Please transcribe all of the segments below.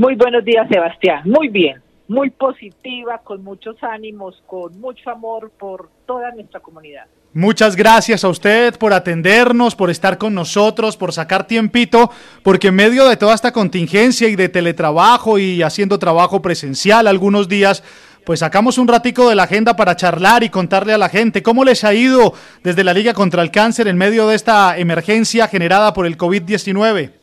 Muy buenos días, Sebastián. Muy bien, muy positiva, con muchos ánimos, con mucho amor por toda nuestra comunidad. Muchas gracias a usted por atendernos, por estar con nosotros, por sacar tiempito, porque en medio de toda esta contingencia y de teletrabajo y haciendo trabajo presencial algunos días, pues sacamos un ratico de la agenda para charlar y contarle a la gente cómo les ha ido desde la Liga contra el Cáncer en medio de esta emergencia generada por el COVID-19.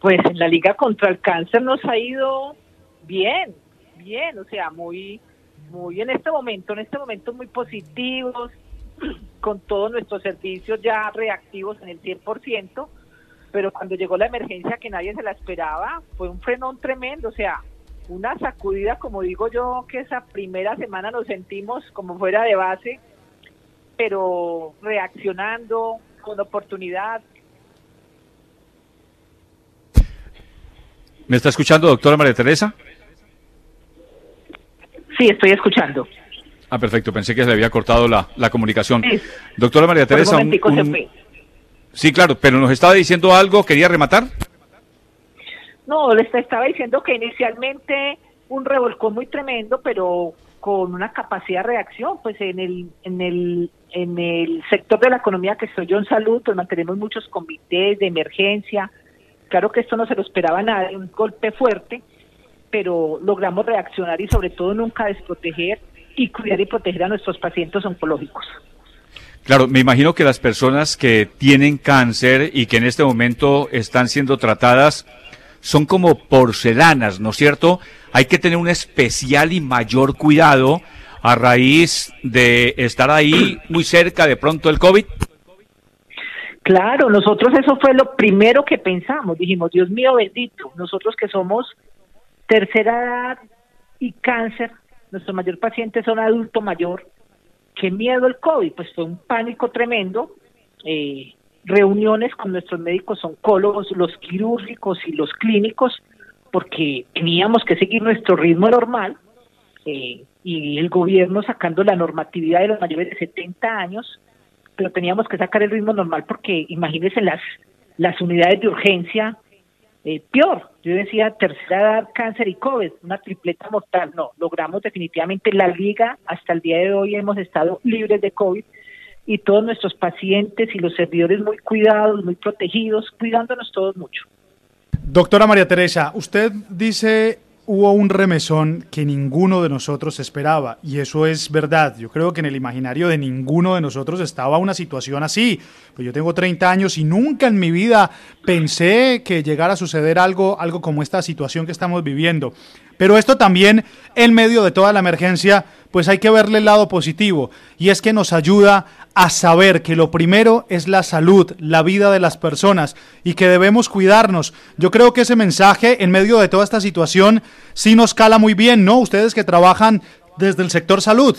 Pues en la Liga contra el Cáncer nos ha ido bien, bien, o sea, muy muy en este momento, en este momento muy positivos, con todos nuestros servicios ya reactivos en el 100%, pero cuando llegó la emergencia que nadie se la esperaba, fue un frenón tremendo, o sea, una sacudida, como digo yo, que esa primera semana nos sentimos como fuera de base, pero reaccionando con oportunidad. ¿Me está escuchando, doctora María Teresa? Sí, estoy escuchando. Ah, perfecto. Pensé que se le había cortado la, la comunicación. Doctora María Teresa. Sí, claro, pero nos estaba diciendo algo. ¿Quería rematar? No, les estaba diciendo que inicialmente un revolcón muy tremendo, pero con una capacidad de reacción, pues en el, en el, en el sector de la economía que soy yo en salud, pues mantenemos muchos comités de emergencia. Claro que esto no se lo esperaba nadie, un golpe fuerte, pero logramos reaccionar y sobre todo nunca desproteger y cuidar y proteger a nuestros pacientes oncológicos. Claro, me imagino que las personas que tienen cáncer y que en este momento están siendo tratadas son como porcelanas, ¿no es cierto? Hay que tener un especial y mayor cuidado a raíz de estar ahí muy cerca de pronto del COVID. Claro, nosotros eso fue lo primero que pensamos. Dijimos, Dios mío bendito, nosotros que somos Tercera edad y cáncer, nuestro mayor paciente son adulto mayor. Qué miedo el COVID, pues fue un pánico tremendo. Eh, reuniones con nuestros médicos oncólogos, los quirúrgicos y los clínicos, porque teníamos que seguir nuestro ritmo normal eh, y el gobierno sacando la normatividad de los mayores de 70 años, pero teníamos que sacar el ritmo normal porque imagínense las, las unidades de urgencia eh, peor. Yo decía tercera edad, cáncer y COVID, una tripleta mortal. No, logramos definitivamente la liga. Hasta el día de hoy hemos estado libres de COVID y todos nuestros pacientes y los servidores muy cuidados, muy protegidos, cuidándonos todos mucho. Doctora María Teresa, usted dice hubo un remesón que ninguno de nosotros esperaba y eso es verdad. Yo creo que en el imaginario de ninguno de nosotros estaba una situación así. Pues yo tengo 30 años y nunca en mi vida pensé que llegara a suceder algo, algo como esta situación que estamos viviendo. Pero esto también, en medio de toda la emergencia, pues hay que verle el lado positivo, y es que nos ayuda a saber que lo primero es la salud, la vida de las personas, y que debemos cuidarnos. Yo creo que ese mensaje, en medio de toda esta situación, sí nos cala muy bien, ¿no? Ustedes que trabajan desde el sector salud.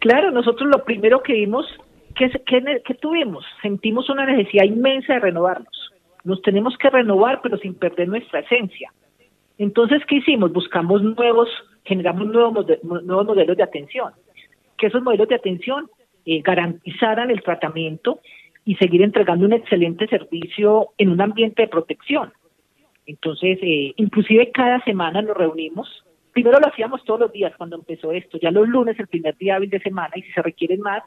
Claro, nosotros lo primero que vimos, que, tuvimos, sentimos una necesidad inmensa de renovarnos. Nos tenemos que renovar, pero sin perder nuestra esencia. Entonces, ¿qué hicimos? Buscamos nuevos, generamos nuevos, nuevos modelos de atención, que esos modelos de atención eh, garantizaran el tratamiento y seguir entregando un excelente servicio en un ambiente de protección. Entonces, eh, inclusive cada semana nos reunimos. Primero lo hacíamos todos los días cuando empezó esto, ya los lunes, el primer día de semana, y si se requieren más,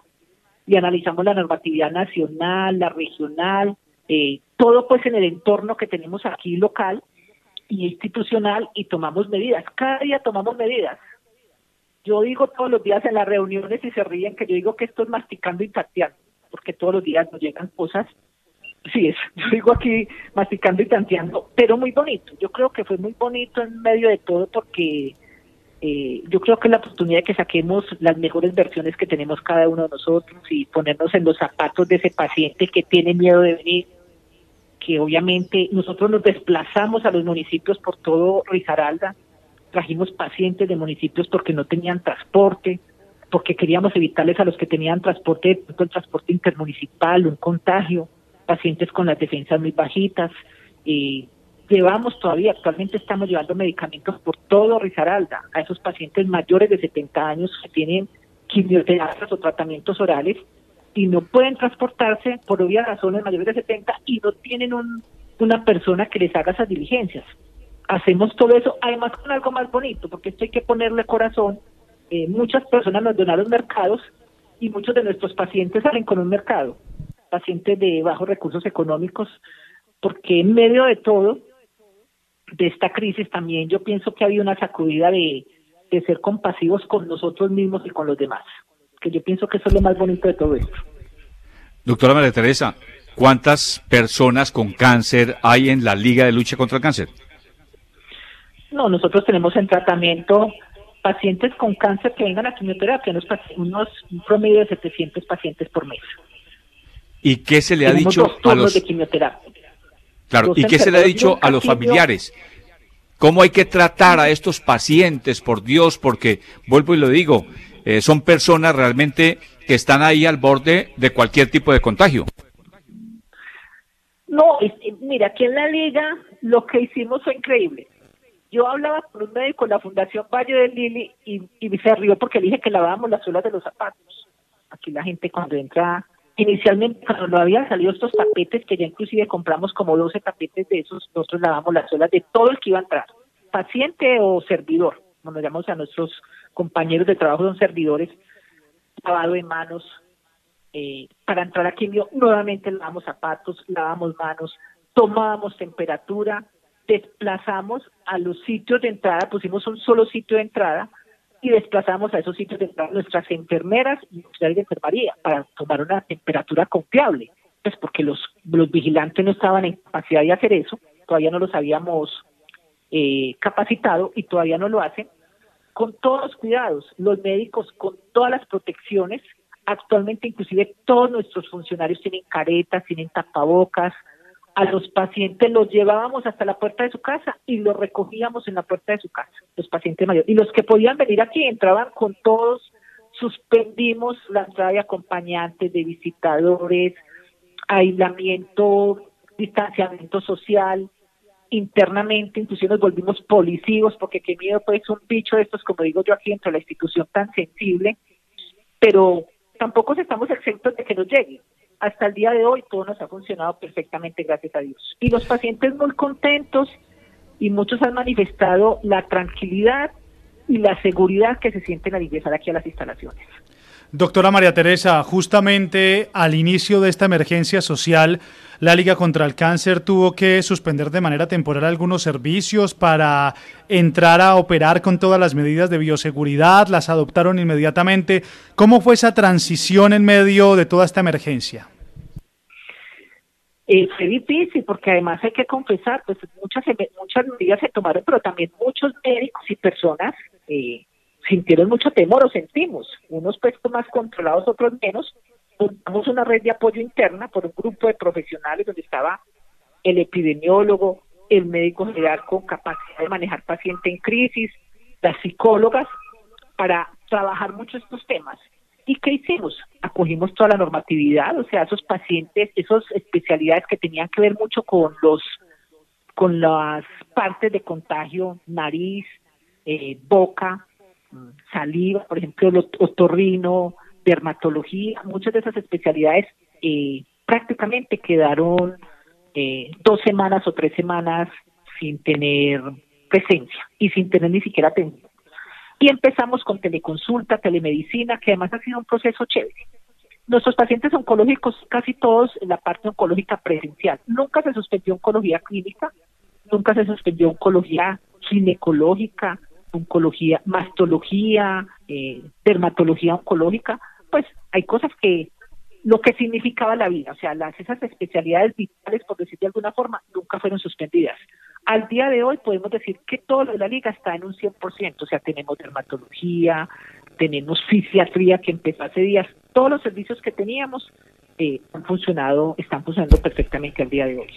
y analizamos la normatividad nacional, la regional, eh, todo pues en el entorno que tenemos aquí local, y institucional y tomamos medidas. Cada día tomamos medidas. Yo digo todos los días en las reuniones y se ríen que yo digo que esto es masticando y tanteando, porque todos los días nos llegan cosas. Sí, es, yo digo aquí masticando y tanteando, pero muy bonito. Yo creo que fue muy bonito en medio de todo porque eh, yo creo que es la oportunidad de que saquemos las mejores versiones que tenemos cada uno de nosotros y ponernos en los zapatos de ese paciente que tiene miedo de venir, que obviamente nosotros nos desplazamos a los municipios por todo Risaralda, trajimos pacientes de municipios porque no tenían transporte, porque queríamos evitarles a los que tenían transporte, el transporte intermunicipal, un contagio, pacientes con las defensas muy bajitas. y llevamos todavía, actualmente estamos llevando medicamentos por todo Risaralda a esos pacientes mayores de 70 años que tienen quimioterapias o tratamientos orales y no pueden transportarse por obvias razones mayores de 70 y no tienen un, una persona que les haga esas diligencias. Hacemos todo eso, además con algo más bonito, porque esto hay que ponerle corazón. Eh, muchas personas nos donaron mercados y muchos de nuestros pacientes salen con un mercado, pacientes de bajos recursos económicos, porque en medio de todo, de esta crisis también yo pienso que había una sacudida de, de ser compasivos con nosotros mismos y con los demás, que yo pienso que eso es lo más bonito de todo esto. Doctora María Teresa, ¿cuántas personas con cáncer hay en la Liga de Lucha contra el Cáncer? No, nosotros tenemos en tratamiento pacientes con cáncer que vengan a quimioterapia, unos, unos un promedio de 700 pacientes por mes. ¿Y qué se le ha dicho a los de quimioterapia? Claro, ¿y qué se le ha dicho a los familiares? ¿Cómo hay que tratar a estos pacientes, por Dios? Porque, vuelvo y lo digo, eh, son personas realmente que están ahí al borde de cualquier tipo de contagio. No, mira, aquí en la liga lo que hicimos fue increíble. Yo hablaba con un médico de la Fundación Valle del Lili y, y se rió porque dije que lavábamos las suelas de los zapatos. Aquí la gente cuando entra, inicialmente cuando no habían salido estos tapetes, que ya inclusive compramos como 12 tapetes de esos, nosotros lavamos las suelas de todo el que iba a entrar, paciente o servidor, como nos llamamos a nuestros compañeros de trabajo, son servidores, lavado de manos, eh, para entrar aquí nuevamente lavamos zapatos, lavamos manos, tomábamos temperatura, desplazamos a los sitios de entrada, pusimos un solo sitio de entrada y desplazamos a esos sitios de nuestras enfermeras y auxiliares de enfermería para tomar una temperatura confiable, pues porque los, los vigilantes no estaban en capacidad de hacer eso, todavía no los habíamos eh, capacitado y todavía no lo hacen, con todos los cuidados, los médicos con todas las protecciones. Actualmente inclusive todos nuestros funcionarios tienen caretas, tienen tapabocas. A los pacientes los llevábamos hasta la puerta de su casa y los recogíamos en la puerta de su casa, los pacientes mayores. Y los que podían venir aquí entraban con todos, suspendimos la entrada de acompañantes, de visitadores, aislamiento, distanciamiento social, internamente, inclusive nos volvimos policivos, porque qué miedo, pues un bicho de estos, como digo yo aquí, dentro de la institución tan sensible, pero tampoco estamos exentos de que nos llegue. Hasta el día de hoy todo nos ha funcionado perfectamente, gracias a Dios. Y los pacientes muy contentos y muchos han manifestado la tranquilidad y la seguridad que se sienten al ingresar aquí a las instalaciones. Doctora María Teresa, justamente al inicio de esta emergencia social, la Liga contra el Cáncer tuvo que suspender de manera temporal algunos servicios para entrar a operar con todas las medidas de bioseguridad, las adoptaron inmediatamente. ¿Cómo fue esa transición en medio de toda esta emergencia? Eh, fue difícil porque además hay que confesar, pues muchas, muchas medidas se tomaron, pero también muchos médicos y personas eh, sintieron mucho temor o sentimos, unos puestos más controlados, otros menos. Montamos una red de apoyo interna por un grupo de profesionales donde estaba el epidemiólogo, el médico general con capacidad de manejar paciente en crisis, las psicólogas, para trabajar mucho estos temas. ¿Y qué hicimos? Acogimos toda la normatividad, o sea, esos pacientes, esas especialidades que tenían que ver mucho con los con las partes de contagio, nariz, eh, boca, saliva, por ejemplo, otorrino, dermatología, muchas de esas especialidades eh, prácticamente quedaron eh, dos semanas o tres semanas sin tener presencia y sin tener ni siquiera atención. Y empezamos con teleconsulta, telemedicina, que además ha sido un proceso chévere. Nuestros pacientes oncológicos, casi todos en la parte oncológica presencial. Nunca se suspendió oncología clínica, nunca se suspendió oncología ginecológica, oncología, mastología, eh, dermatología oncológica, pues hay cosas que lo que significaba la vida, o sea, las esas especialidades vitales, por decir de alguna forma, nunca fueron suspendidas. Al día de hoy podemos decir que todo lo de la liga está en un 100%, o sea, tenemos dermatología, tenemos fisiatría que empezó hace días, todos los servicios que teníamos eh, han funcionado, están funcionando perfectamente al día de hoy.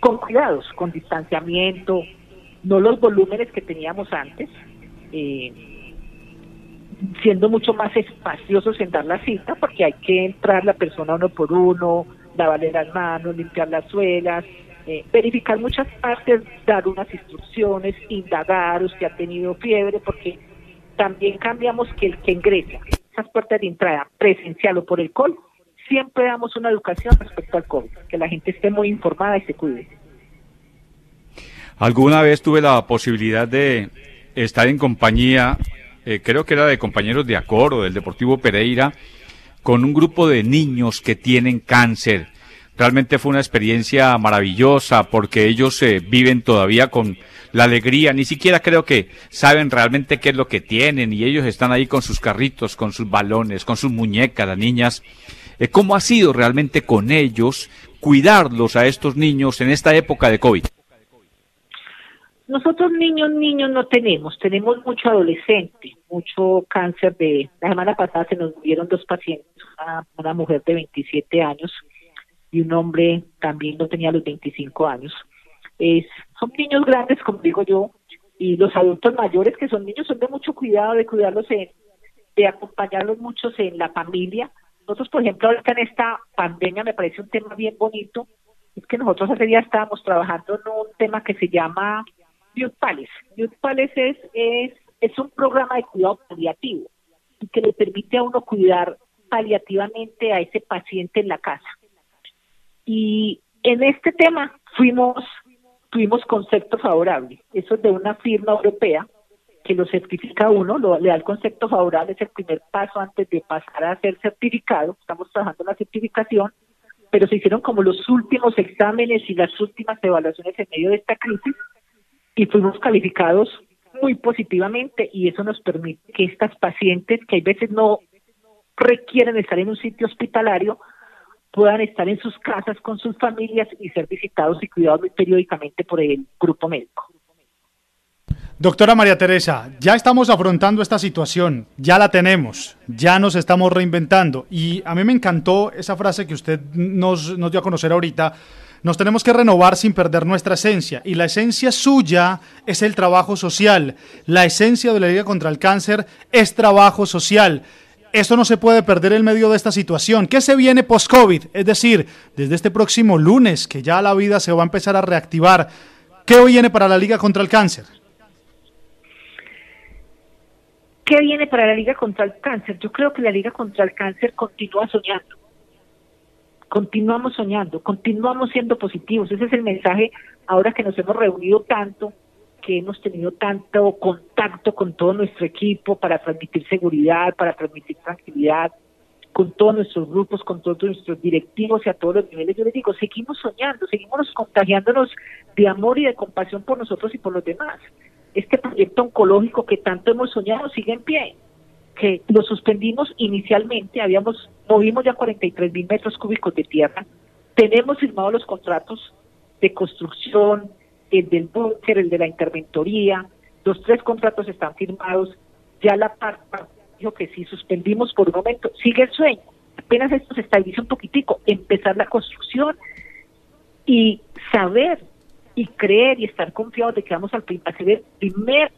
Con cuidados, con distanciamiento, no los volúmenes que teníamos antes, eh, siendo mucho más espaciosos en dar la cita, porque hay que entrar la persona uno por uno, lavarle las manos, limpiar las suelas, eh, verificar muchas partes, dar unas instrucciones, indagar, usted ha tenido fiebre, porque también cambiamos que el que ingresa, esas puertas de entrada, presencial o por el col, siempre damos una educación respecto al COVID, que la gente esté muy informada y se cuide. Alguna vez tuve la posibilidad de estar en compañía, eh, creo que era de compañeros de Acor o del Deportivo Pereira, con un grupo de niños que tienen cáncer. Realmente fue una experiencia maravillosa porque ellos eh, viven todavía con la alegría, ni siquiera creo que saben realmente qué es lo que tienen y ellos están ahí con sus carritos, con sus balones, con sus muñecas, las niñas. Eh, ¿Cómo ha sido realmente con ellos cuidarlos a estos niños en esta época de COVID? Nosotros niños, niños no tenemos, tenemos mucho adolescente, mucho cáncer de... La semana pasada se nos murieron dos pacientes, una, mujer de 27 años y un hombre también no tenía los 25 años. Es, son niños grandes, como digo yo, y los adultos mayores que son niños son de mucho cuidado, de cuidarlos, en, de acompañarlos muchos en la familia. Nosotros, por ejemplo, ahorita en esta pandemia me parece un tema bien bonito, es que nosotros hace día estábamos trabajando en un tema que se llama Youth Palace. Youth Palace es, es, es un programa de cuidado paliativo y que le permite a uno cuidar paliativamente a ese paciente en la casa. Y en este tema fuimos, tuvimos concepto favorable. Eso es de una firma europea que lo certifica uno, lo, le da el concepto favorable, es el primer paso antes de pasar a ser certificado. Estamos trabajando en la certificación, pero se hicieron como los últimos exámenes y las últimas evaluaciones en medio de esta crisis y fuimos calificados muy positivamente y eso nos permite que estas pacientes que hay veces no requieren estar en un sitio hospitalario puedan estar en sus casas con sus familias y ser visitados y cuidados periódicamente por el grupo médico. Doctora María Teresa, ya estamos afrontando esta situación, ya la tenemos, ya nos estamos reinventando y a mí me encantó esa frase que usted nos, nos dio a conocer ahorita nos tenemos que renovar sin perder nuestra esencia y la esencia suya es el trabajo social. La esencia de la Liga contra el Cáncer es trabajo social. Eso no se puede perder en medio de esta situación. ¿Qué se viene post-COVID? Es decir, desde este próximo lunes, que ya la vida se va a empezar a reactivar. ¿Qué viene para la Liga contra el Cáncer? ¿Qué viene para la Liga contra el Cáncer? Yo creo que la Liga contra el Cáncer continúa soñando continuamos soñando, continuamos siendo positivos. Ese es el mensaje ahora que nos hemos reunido tanto, que hemos tenido tanto contacto con todo nuestro equipo para transmitir seguridad, para transmitir tranquilidad, con todos nuestros grupos, con todos nuestros directivos y a todos los niveles. Yo les digo, seguimos soñando, seguimos contagiándonos de amor y de compasión por nosotros y por los demás. Este proyecto oncológico que tanto hemos soñado sigue en pie que lo suspendimos inicialmente, habíamos movimos ya 43 mil metros cúbicos de tierra, tenemos firmados los contratos de construcción, el del búnker, el de la interventoría, los tres contratos están firmados, ya la parte dijo que si suspendimos por un momento, sigue el sueño, apenas esto se estabiliza un poquitico, empezar la construcción y saber y creer y estar confiados de que vamos al a ser el primer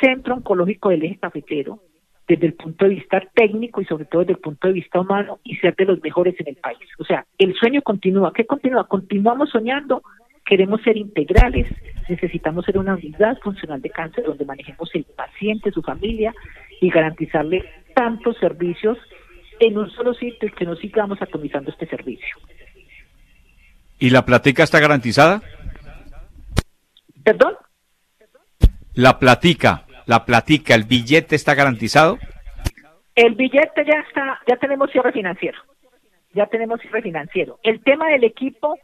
centro oncológico del eje cafetero, desde el punto de vista técnico y sobre todo desde el punto de vista humano y ser de los mejores en el país. O sea, el sueño continúa. ¿Qué continúa? Continuamos soñando, queremos ser integrales, necesitamos ser una unidad funcional de cáncer donde manejemos el paciente, su familia y garantizarle tantos servicios en un solo sitio y que no sigamos atomizando este servicio. ¿Y la platica está garantizada? ¿Perdón? La platica la platica, el billete está garantizado? El billete ya está, ya tenemos cierre financiero, ya tenemos cierre financiero. El tema del equipo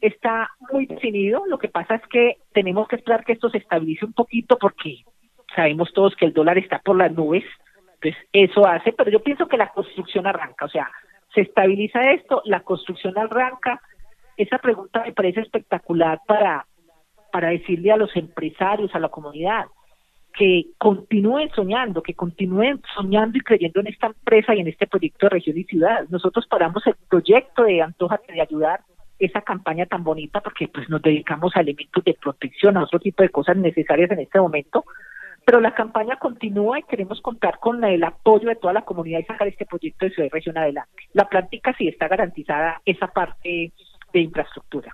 está muy definido, lo que pasa es que tenemos que esperar que esto se estabilice un poquito porque sabemos todos que el dólar está por las nubes, entonces eso hace, pero yo pienso que la construcción arranca, o sea, se estabiliza esto, la construcción arranca, esa pregunta me parece espectacular para, para decirle a los empresarios, a la comunidad, que continúen soñando, que continúen soñando y creyendo en esta empresa y en este proyecto de región y ciudad. Nosotros paramos el proyecto de Antojate de ayudar esa campaña tan bonita porque pues nos dedicamos a elementos de protección, a otro tipo de cosas necesarias en este momento, pero la campaña continúa y queremos contar con el apoyo de toda la comunidad y sacar este proyecto de ciudad y región adelante. La práctica sí está garantizada esa parte de infraestructura.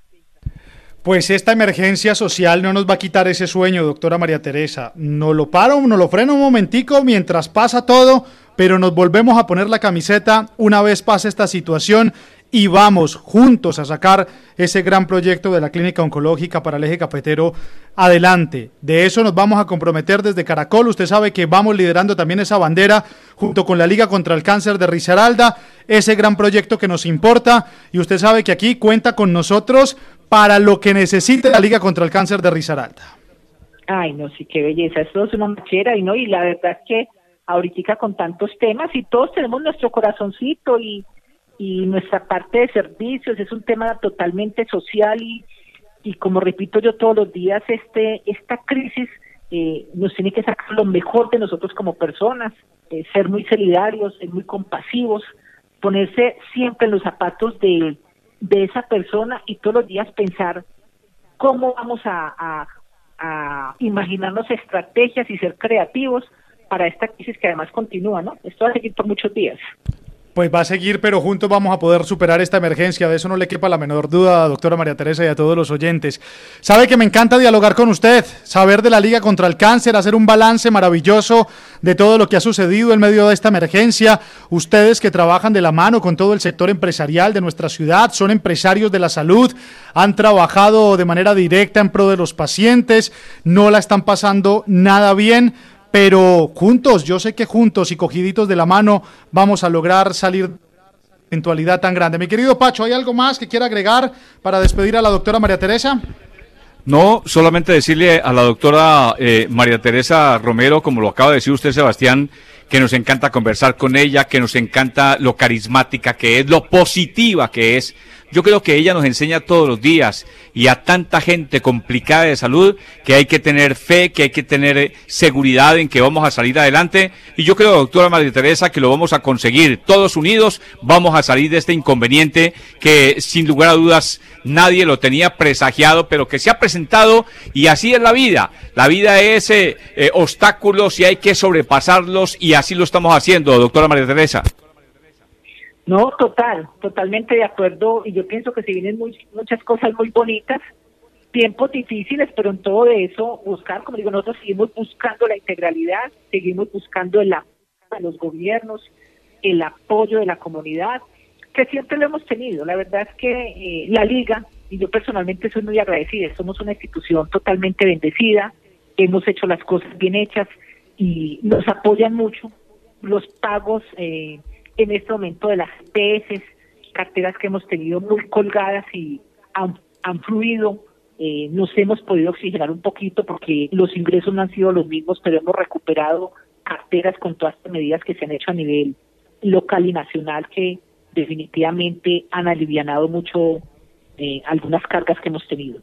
Pues esta emergencia social no nos va a quitar ese sueño, doctora María Teresa. No lo paro, no lo freno un momentico mientras pasa todo, pero nos volvemos a poner la camiseta una vez pase esta situación y vamos juntos a sacar ese gran proyecto de la clínica oncológica para el eje cafetero adelante. De eso nos vamos a comprometer desde Caracol. Usted sabe que vamos liderando también esa bandera junto con la Liga contra el Cáncer de Risaralda, ese gran proyecto que nos importa y usted sabe que aquí cuenta con nosotros para lo que necesite la Liga contra el Cáncer de Risaralda. Ay, no, sí, qué belleza. Esto es una machera y no, y la verdad es que ahorita con tantos temas y todos tenemos nuestro corazoncito y y nuestra parte de servicios es un tema totalmente social y, y como repito yo todos los días, este esta crisis eh, nos tiene que sacar lo mejor de nosotros como personas, eh, ser muy solidarios, ser muy compasivos, ponerse siempre en los zapatos de, de esa persona y todos los días pensar cómo vamos a, a, a imaginarnos estrategias y ser creativos para esta crisis que además continúa, ¿no? Esto va a seguir por muchos días. Pues va a seguir, pero juntos vamos a poder superar esta emergencia. De eso no le quepa la menor duda, doctora María Teresa, y a todos los oyentes. Sabe que me encanta dialogar con usted, saber de la Liga contra el Cáncer, hacer un balance maravilloso de todo lo que ha sucedido en medio de esta emergencia. Ustedes que trabajan de la mano con todo el sector empresarial de nuestra ciudad, son empresarios de la salud, han trabajado de manera directa en pro de los pacientes, no la están pasando nada bien pero juntos, yo sé que juntos y cogiditos de la mano vamos a lograr salir de eventualidad tan grande. Mi querido Pacho, ¿hay algo más que quiera agregar para despedir a la doctora María Teresa? No, solamente decirle a la doctora eh, María Teresa Romero, como lo acaba de decir usted, Sebastián, que nos encanta conversar con ella, que nos encanta lo carismática que es, lo positiva que es. Yo creo que ella nos enseña todos los días y a tanta gente complicada de salud que hay que tener fe, que hay que tener eh, seguridad en que vamos a salir adelante. Y yo creo, doctora María Teresa, que lo vamos a conseguir. Todos unidos vamos a salir de este inconveniente que sin lugar a dudas nadie lo tenía presagiado, pero que se ha presentado y así es la vida. La vida es eh, eh, obstáculos y hay que sobrepasarlos y así lo estamos haciendo, doctora María Teresa. No, total, totalmente de acuerdo. Y yo pienso que se vienen muchas cosas muy bonitas, tiempos difíciles, pero en todo eso buscar, como digo, nosotros seguimos buscando la integralidad, seguimos buscando el apoyo de los gobiernos, el apoyo de la comunidad, que siempre lo hemos tenido. La verdad es que eh, la liga, y yo personalmente soy muy agradecida, somos una institución totalmente bendecida, hemos hecho las cosas bien hechas y nos apoyan mucho los pagos. Eh, en este momento de las EPS, carteras que hemos tenido muy colgadas y han, fluido. Eh, nos hemos podido oxigenar un poquito porque los ingresos no han sido los mismos, pero hemos recuperado carteras con todas las medidas que se han hecho a nivel local y nacional que definitivamente han alivianado mucho eh, algunas cargas que hemos tenido.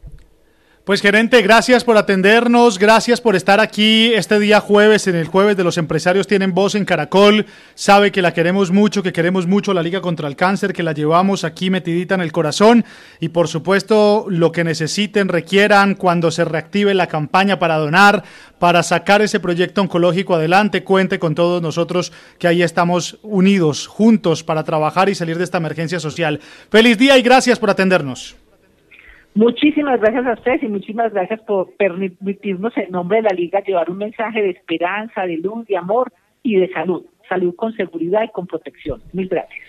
Pues gerente, gracias por atendernos, gracias por estar aquí este día jueves, en el jueves de los empresarios tienen voz en Caracol, sabe que la queremos mucho, que queremos mucho la Liga contra el Cáncer, que la llevamos aquí metidita en el corazón y por supuesto lo que necesiten, requieran cuando se reactive la campaña para donar, para sacar ese proyecto oncológico adelante, cuente con todos nosotros que ahí estamos unidos, juntos para trabajar y salir de esta emergencia social. Feliz día y gracias por atendernos. Muchísimas gracias a ustedes y muchísimas gracias por permitirnos en nombre de la Liga llevar un mensaje de esperanza, de luz, de amor y de salud. Salud con seguridad y con protección. Mil gracias.